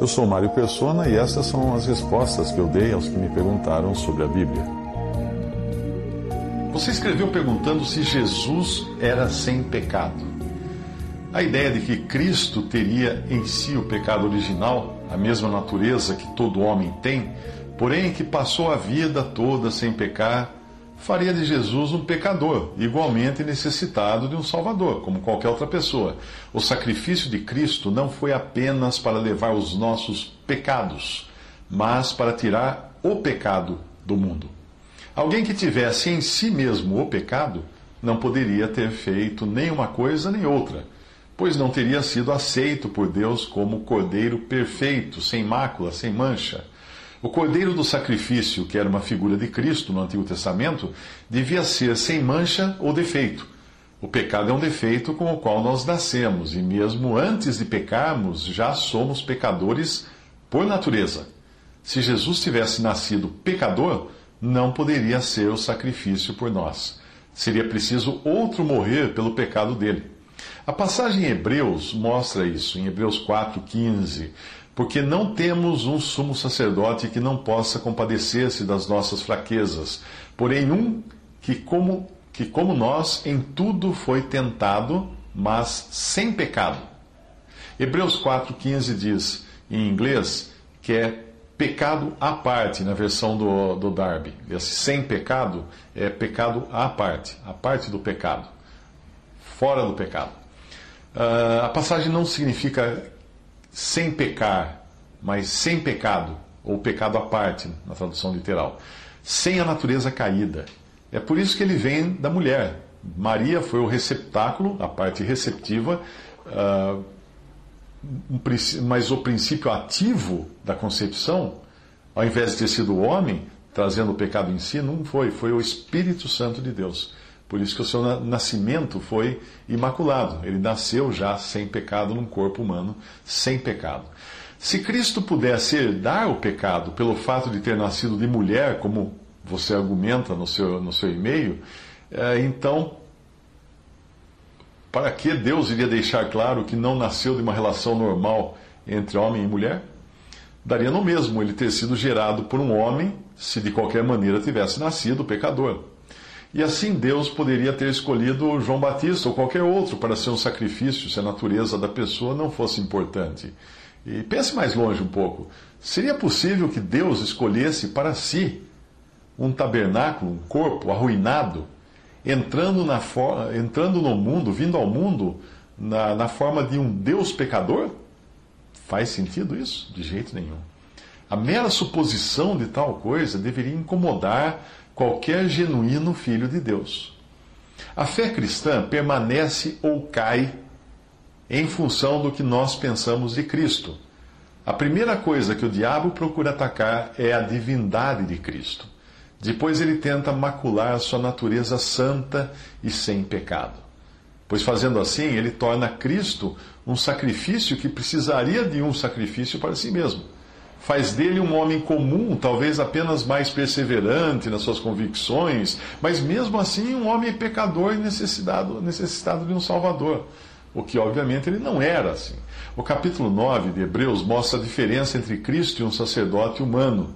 Eu sou Mário Persona e essas são as respostas que eu dei aos que me perguntaram sobre a Bíblia. Você escreveu perguntando se Jesus era sem pecado. A ideia de que Cristo teria em si o pecado original, a mesma natureza que todo homem tem, porém que passou a vida toda sem pecar, faria de Jesus um pecador, igualmente necessitado de um Salvador, como qualquer outra pessoa. O sacrifício de Cristo não foi apenas para levar os nossos pecados, mas para tirar o pecado do mundo. Alguém que tivesse em si mesmo o pecado não poderia ter feito nem uma coisa nem outra, pois não teria sido aceito por Deus como cordeiro perfeito, sem mácula, sem mancha. O cordeiro do sacrifício, que era uma figura de Cristo no Antigo Testamento, devia ser sem mancha ou defeito. O pecado é um defeito com o qual nós nascemos, e mesmo antes de pecarmos, já somos pecadores por natureza. Se Jesus tivesse nascido pecador, não poderia ser o sacrifício por nós. Seria preciso outro morrer pelo pecado dele. A passagem em Hebreus mostra isso, em Hebreus 4,15 porque não temos um sumo sacerdote que não possa compadecer-se das nossas fraquezas, porém um que como, que como nós em tudo foi tentado, mas sem pecado. Hebreus 4,15 diz, em inglês, que é pecado à parte, na versão do, do Darby. Esse sem pecado é pecado à parte, a parte do pecado, fora do pecado. Uh, a passagem não significa sem pecar, mas sem pecado, ou pecado à parte, na tradução literal, sem a natureza caída. É por isso que ele vem da mulher. Maria foi o receptáculo, a parte receptiva, uh, mas o princípio ativo da concepção, ao invés de ter sido o homem trazendo o pecado em si, não foi, foi o Espírito Santo de Deus. Por isso que o seu nascimento foi imaculado. Ele nasceu já sem pecado num corpo humano, sem pecado. Se Cristo pudesse herdar o pecado pelo fato de ter nascido de mulher, como você argumenta no seu, no seu e-mail, é, então, para que Deus iria deixar claro que não nasceu de uma relação normal entre homem e mulher? Daria no mesmo ele ter sido gerado por um homem, se de qualquer maneira tivesse nascido pecador. E assim Deus poderia ter escolhido João Batista ou qualquer outro para ser um sacrifício se a natureza da pessoa não fosse importante. E pense mais longe um pouco. Seria possível que Deus escolhesse para si um tabernáculo, um corpo arruinado, entrando, na entrando no mundo, vindo ao mundo na, na forma de um Deus pecador? Faz sentido isso? De jeito nenhum. A mera suposição de tal coisa deveria incomodar qualquer genuíno filho de Deus. A fé cristã permanece ou cai em função do que nós pensamos de Cristo. A primeira coisa que o diabo procura atacar é a divindade de Cristo. Depois ele tenta macular sua natureza santa e sem pecado. Pois fazendo assim, ele torna Cristo um sacrifício que precisaria de um sacrifício para si mesmo faz dele um homem comum, talvez apenas mais perseverante nas suas convicções, mas mesmo assim um homem pecador e necessitado, necessitado de um Salvador. O que obviamente ele não era assim. O capítulo 9 de Hebreus mostra a diferença entre Cristo e um sacerdote humano,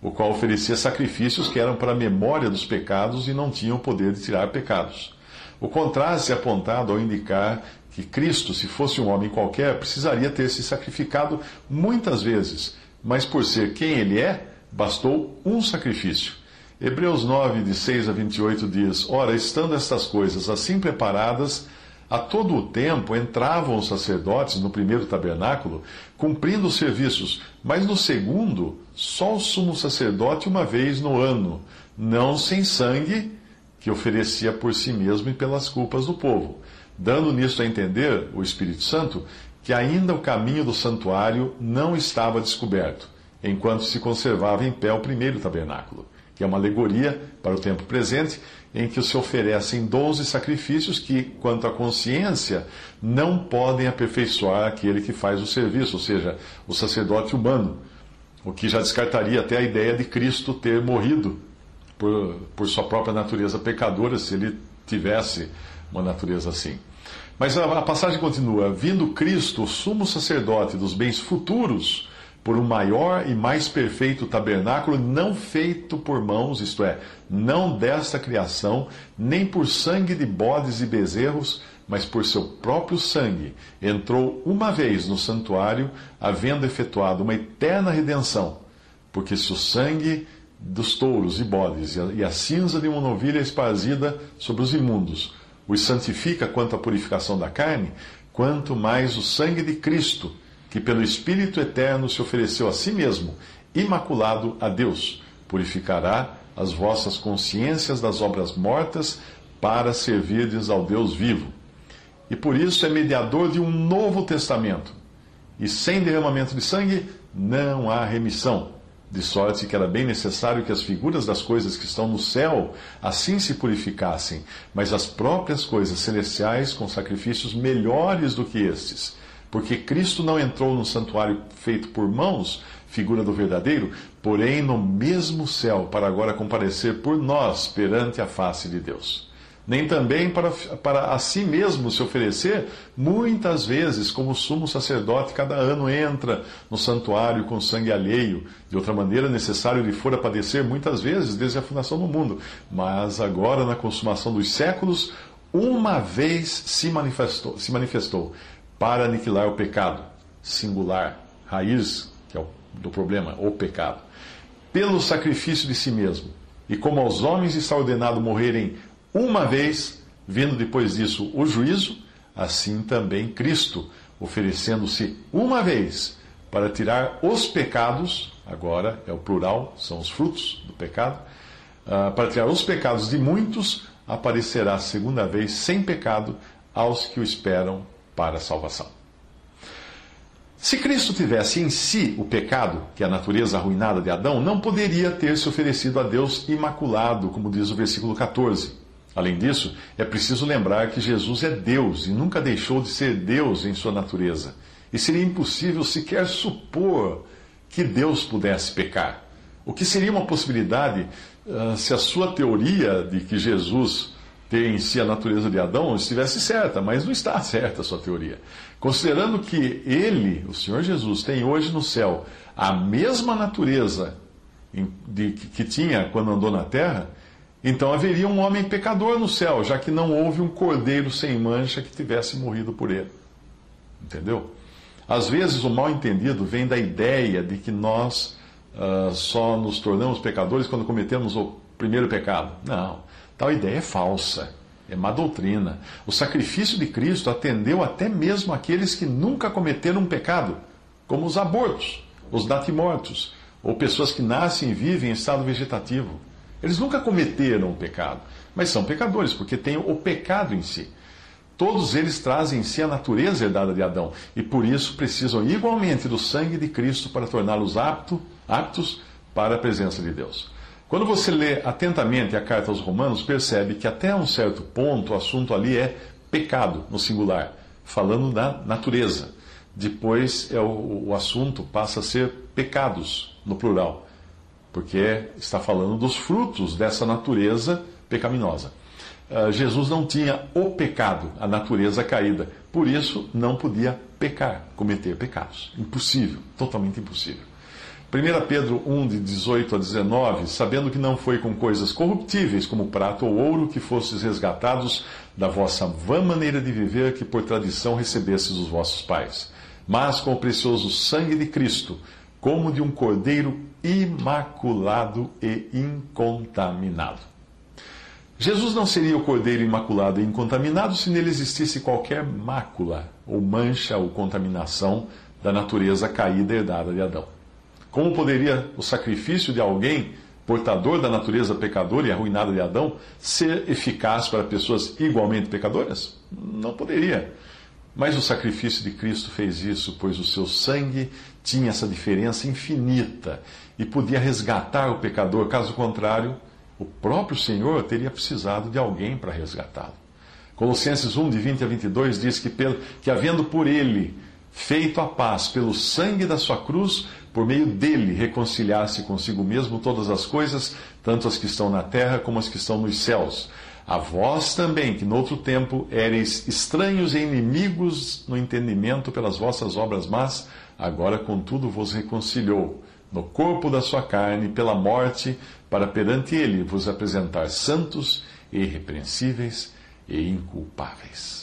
o qual oferecia sacrifícios que eram para a memória dos pecados e não tinham o poder de tirar pecados. O contraste é apontado ao indicar que Cristo, se fosse um homem qualquer, precisaria ter se sacrificado muitas vezes mas por ser quem ele é, bastou um sacrifício. Hebreus 9, de 6 a 28 diz: Ora, estando estas coisas assim preparadas, a todo o tempo entravam os sacerdotes no primeiro tabernáculo, cumprindo os serviços, mas no segundo, só o sumo sacerdote uma vez no ano, não sem sangue, que oferecia por si mesmo e pelas culpas do povo. dando nisto a entender o Espírito Santo que ainda o caminho do santuário não estava descoberto, enquanto se conservava em pé o primeiro tabernáculo, que é uma alegoria para o tempo presente, em que se oferecem dons e sacrifícios que, quanto à consciência, não podem aperfeiçoar aquele que faz o serviço, ou seja, o sacerdote humano, o que já descartaria até a ideia de Cristo ter morrido por, por sua própria natureza pecadora, se ele tivesse uma natureza assim. Mas a, a passagem continua: vindo Cristo, o sumo sacerdote dos bens futuros, por um maior e mais perfeito tabernáculo, não feito por mãos, isto é, não desta criação, nem por sangue de bodes e bezerros, mas por seu próprio sangue, entrou uma vez no santuário, havendo efetuado uma eterna redenção. Porque se o sangue dos touros e bodes e a cinza de uma novilha esparzida sobre os imundos os santifica quanto à purificação da carne, quanto mais o sangue de Cristo, que pelo Espírito eterno se ofereceu a si mesmo, imaculado a Deus, purificará as vossas consciências das obras mortas para servirdes ao Deus vivo. E por isso é mediador de um novo testamento. E sem derramamento de sangue não há remissão de sorte que era bem necessário que as figuras das coisas que estão no céu assim se purificassem, mas as próprias coisas celestiais com sacrifícios melhores do que estes. Porque Cristo não entrou no santuário feito por mãos, figura do verdadeiro, porém no mesmo céu, para agora comparecer por nós perante a face de Deus nem também para, para a si mesmo se oferecer, muitas vezes, como sumo sacerdote, cada ano entra no santuário com sangue alheio. De outra maneira, necessário lhe fora padecer muitas vezes desde a fundação do mundo. Mas agora, na consumação dos séculos, uma vez se manifestou, se manifestou para aniquilar o pecado, singular, raiz que é do problema, o pecado, pelo sacrifício de si mesmo. E como aos homens está ordenado morrerem uma vez, vindo depois disso o juízo, assim também Cristo, oferecendo-se uma vez para tirar os pecados, agora é o plural, são os frutos do pecado, uh, para tirar os pecados de muitos, aparecerá segunda vez sem pecado aos que o esperam para a salvação. Se Cristo tivesse em si o pecado, que é a natureza arruinada de Adão, não poderia ter se oferecido a Deus imaculado, como diz o versículo 14. Além disso, é preciso lembrar que Jesus é Deus e nunca deixou de ser Deus em sua natureza. E seria impossível sequer supor que Deus pudesse pecar. O que seria uma possibilidade uh, se a sua teoria de que Jesus tem em si a natureza de Adão estivesse certa, mas não está certa a sua teoria. Considerando que ele, o Senhor Jesus, tem hoje no céu a mesma natureza de, que tinha quando andou na terra, então haveria um homem pecador no céu, já que não houve um cordeiro sem mancha que tivesse morrido por ele. Entendeu? Às vezes o mal entendido vem da ideia de que nós uh, só nos tornamos pecadores quando cometemos o primeiro pecado. Não, tal ideia é falsa, é má doutrina. O sacrifício de Cristo atendeu até mesmo aqueles que nunca cometeram um pecado, como os abortos, os natimortos, ou pessoas que nascem e vivem em estado vegetativo. Eles nunca cometeram o pecado, mas são pecadores, porque têm o pecado em si. Todos eles trazem em si a natureza herdada de Adão e por isso precisam igualmente do sangue de Cristo para torná-los apto, aptos para a presença de Deus. Quando você lê atentamente a carta aos Romanos, percebe que até um certo ponto o assunto ali é pecado, no singular, falando da natureza. Depois é o, o assunto passa a ser pecados, no plural porque está falando dos frutos dessa natureza pecaminosa. Uh, Jesus não tinha o pecado, a natureza caída, por isso não podia pecar, cometer pecados. Impossível, totalmente impossível. 1 Pedro 1, de 18 a 19, sabendo que não foi com coisas corruptíveis como prata ou ouro que fostes resgatados da vossa vã maneira de viver que por tradição recebestes dos vossos pais, mas com o precioso sangue de Cristo, como de um cordeiro imaculado e incontaminado. Jesus não seria o cordeiro imaculado e incontaminado se nele existisse qualquer mácula, ou mancha, ou contaminação da natureza caída herdada de Adão. Como poderia o sacrifício de alguém portador da natureza pecadora e arruinada de Adão, ser eficaz para pessoas igualmente pecadoras? Não poderia. Mas o sacrifício de Cristo fez isso, pois o seu sangue tinha essa diferença infinita e podia resgatar o pecador. Caso contrário, o próprio Senhor teria precisado de alguém para resgatá-lo. Colossenses 1, de 20 a 22 diz que, pelo, que havendo por ele feito a paz pelo sangue da sua cruz, por meio dele reconciliar-se consigo mesmo todas as coisas, tanto as que estão na terra como as que estão nos céus. A vós também, que noutro tempo éreis estranhos e inimigos no entendimento pelas vossas obras más, agora contudo vos reconciliou no corpo da sua carne pela morte, para perante ele vos apresentar santos, irrepreensíveis e inculpáveis.